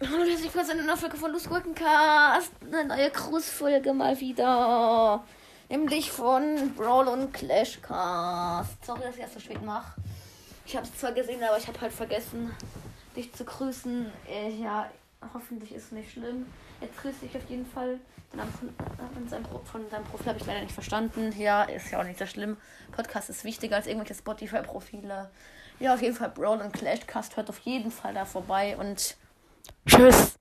Hallo, herzlich willkommen zu einer neuen Folge von Lust. Eine neue Cruise-Folge mal wieder. Nämlich von Brawl und Clash Cast. Sorry, dass ich erst so spät mache. Ich habe es zwar gesehen, aber ich habe halt vergessen, dich zu grüßen. Äh, ja, Hoffentlich ist es nicht schlimm. Er trifft sich auf jeden Fall. Den von, äh, von, seinem, Pro, von seinem Profil habe ich leider nicht verstanden. Ja, ist ja auch nicht so schlimm. Podcast ist wichtiger als irgendwelche Spotify-Profile. Ja, auf jeden Fall Brawl und Clashcast hört auf jeden Fall da vorbei und tschüss!